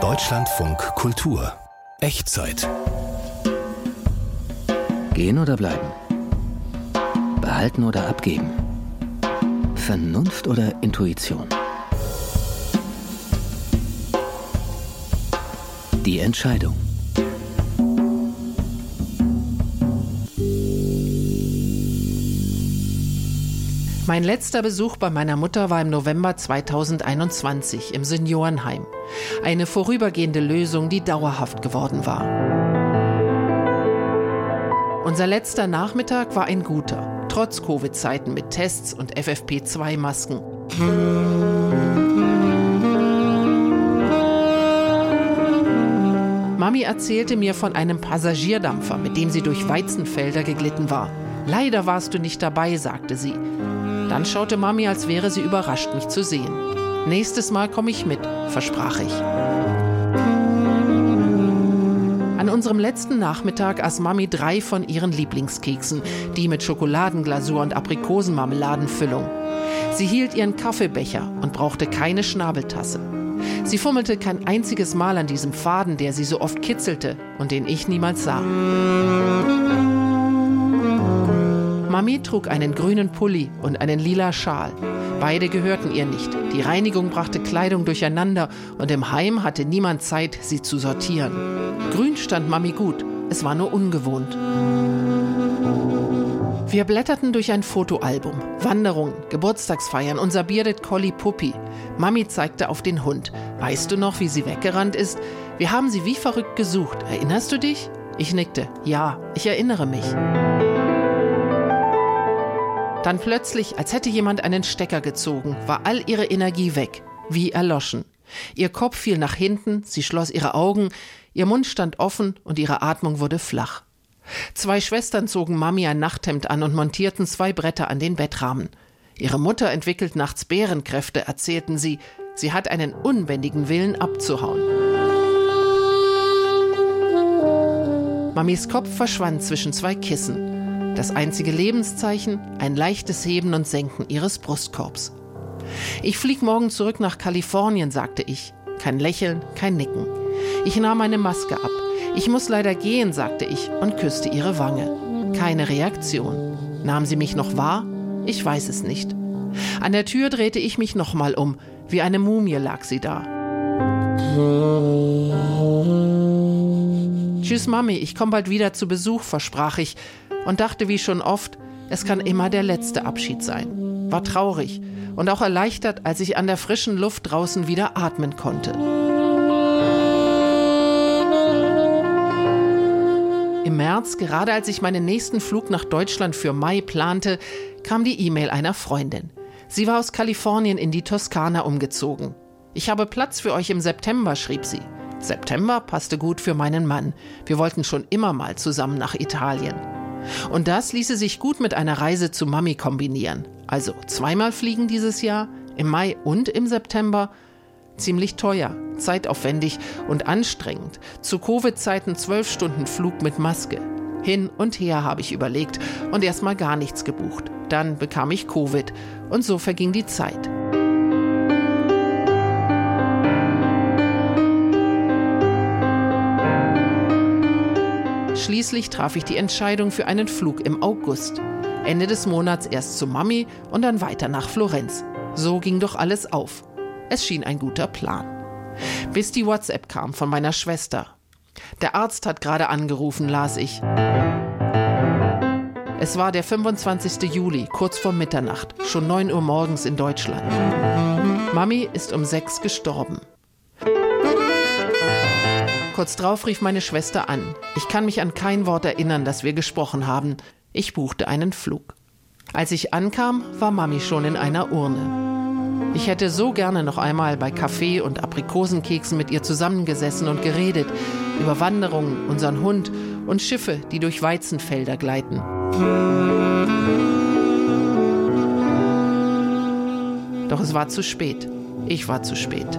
Deutschlandfunk Kultur Echtzeit Gehen oder bleiben? Behalten oder abgeben? Vernunft oder Intuition? Die Entscheidung. Mein letzter Besuch bei meiner Mutter war im November 2021 im Seniorenheim. Eine vorübergehende Lösung, die dauerhaft geworden war. Unser letzter Nachmittag war ein guter, trotz Covid-Zeiten mit Tests und FFP2-Masken. Mami erzählte mir von einem Passagierdampfer, mit dem sie durch Weizenfelder geglitten war. Leider warst du nicht dabei, sagte sie. Dann schaute Mami, als wäre sie überrascht, mich zu sehen. Nächstes Mal komme ich mit, versprach ich. An unserem letzten Nachmittag aß Mami drei von ihren Lieblingskeksen, die mit Schokoladenglasur und Aprikosenmarmeladenfüllung. Sie hielt ihren Kaffeebecher und brauchte keine Schnabeltasse. Sie fummelte kein einziges Mal an diesem Faden, der sie so oft kitzelte und den ich niemals sah. Mami trug einen grünen Pulli und einen lila Schal. Beide gehörten ihr nicht. Die Reinigung brachte Kleidung durcheinander und im Heim hatte niemand Zeit, sie zu sortieren. Grün stand Mami gut, es war nur ungewohnt. Wir blätterten durch ein Fotoalbum. Wanderungen, Geburtstagsfeiern, unser Bearded Collie Puppy. Mami zeigte auf den Hund. Weißt du noch, wie sie weggerannt ist? Wir haben sie wie verrückt gesucht. Erinnerst du dich? Ich nickte. Ja, ich erinnere mich. Dann plötzlich, als hätte jemand einen Stecker gezogen, war all ihre Energie weg, wie erloschen. Ihr Kopf fiel nach hinten, sie schloss ihre Augen, ihr Mund stand offen und ihre Atmung wurde flach. Zwei Schwestern zogen Mami ein Nachthemd an und montierten zwei Bretter an den Bettrahmen. Ihre Mutter entwickelt nachts Bärenkräfte, erzählten sie. Sie hat einen unbändigen Willen abzuhauen. Mamis Kopf verschwand zwischen zwei Kissen. Das einzige Lebenszeichen, ein leichtes Heben und Senken ihres Brustkorbs. Ich flieg morgen zurück nach Kalifornien, sagte ich. Kein Lächeln, kein Nicken. Ich nahm meine Maske ab. Ich muss leider gehen, sagte ich und küsste ihre Wange. Keine Reaktion. Nahm sie mich noch wahr? Ich weiß es nicht. An der Tür drehte ich mich nochmal um. Wie eine Mumie lag sie da. Tschüss, Mami, ich komme bald wieder zu Besuch, versprach ich und dachte wie schon oft, es kann immer der letzte Abschied sein. War traurig und auch erleichtert, als ich an der frischen Luft draußen wieder atmen konnte. Im März, gerade als ich meinen nächsten Flug nach Deutschland für Mai plante, kam die E-Mail einer Freundin. Sie war aus Kalifornien in die Toskana umgezogen. Ich habe Platz für euch im September, schrieb sie. September passte gut für meinen Mann. Wir wollten schon immer mal zusammen nach Italien. Und das ließe sich gut mit einer Reise zu Mami kombinieren. Also zweimal fliegen dieses Jahr, im Mai und im September. Ziemlich teuer, zeitaufwendig und anstrengend. Zu Covid-Zeiten zwölf Stunden Flug mit Maske. Hin und her habe ich überlegt und erstmal gar nichts gebucht. Dann bekam ich Covid und so verging die Zeit. Schließlich traf ich die Entscheidung für einen Flug im August. Ende des Monats erst zu Mami und dann weiter nach Florenz. So ging doch alles auf. Es schien ein guter Plan. Bis die WhatsApp kam von meiner Schwester. Der Arzt hat gerade angerufen, las ich. Es war der 25. Juli, kurz vor Mitternacht, schon 9 Uhr morgens in Deutschland. Mami ist um sechs gestorben. Kurz drauf rief meine Schwester an. Ich kann mich an kein Wort erinnern, das wir gesprochen haben. Ich buchte einen Flug. Als ich ankam, war Mami schon in einer Urne. Ich hätte so gerne noch einmal bei Kaffee und Aprikosenkeksen mit ihr zusammengesessen und geredet über Wanderungen, unseren Hund und Schiffe, die durch Weizenfelder gleiten. Doch es war zu spät. Ich war zu spät.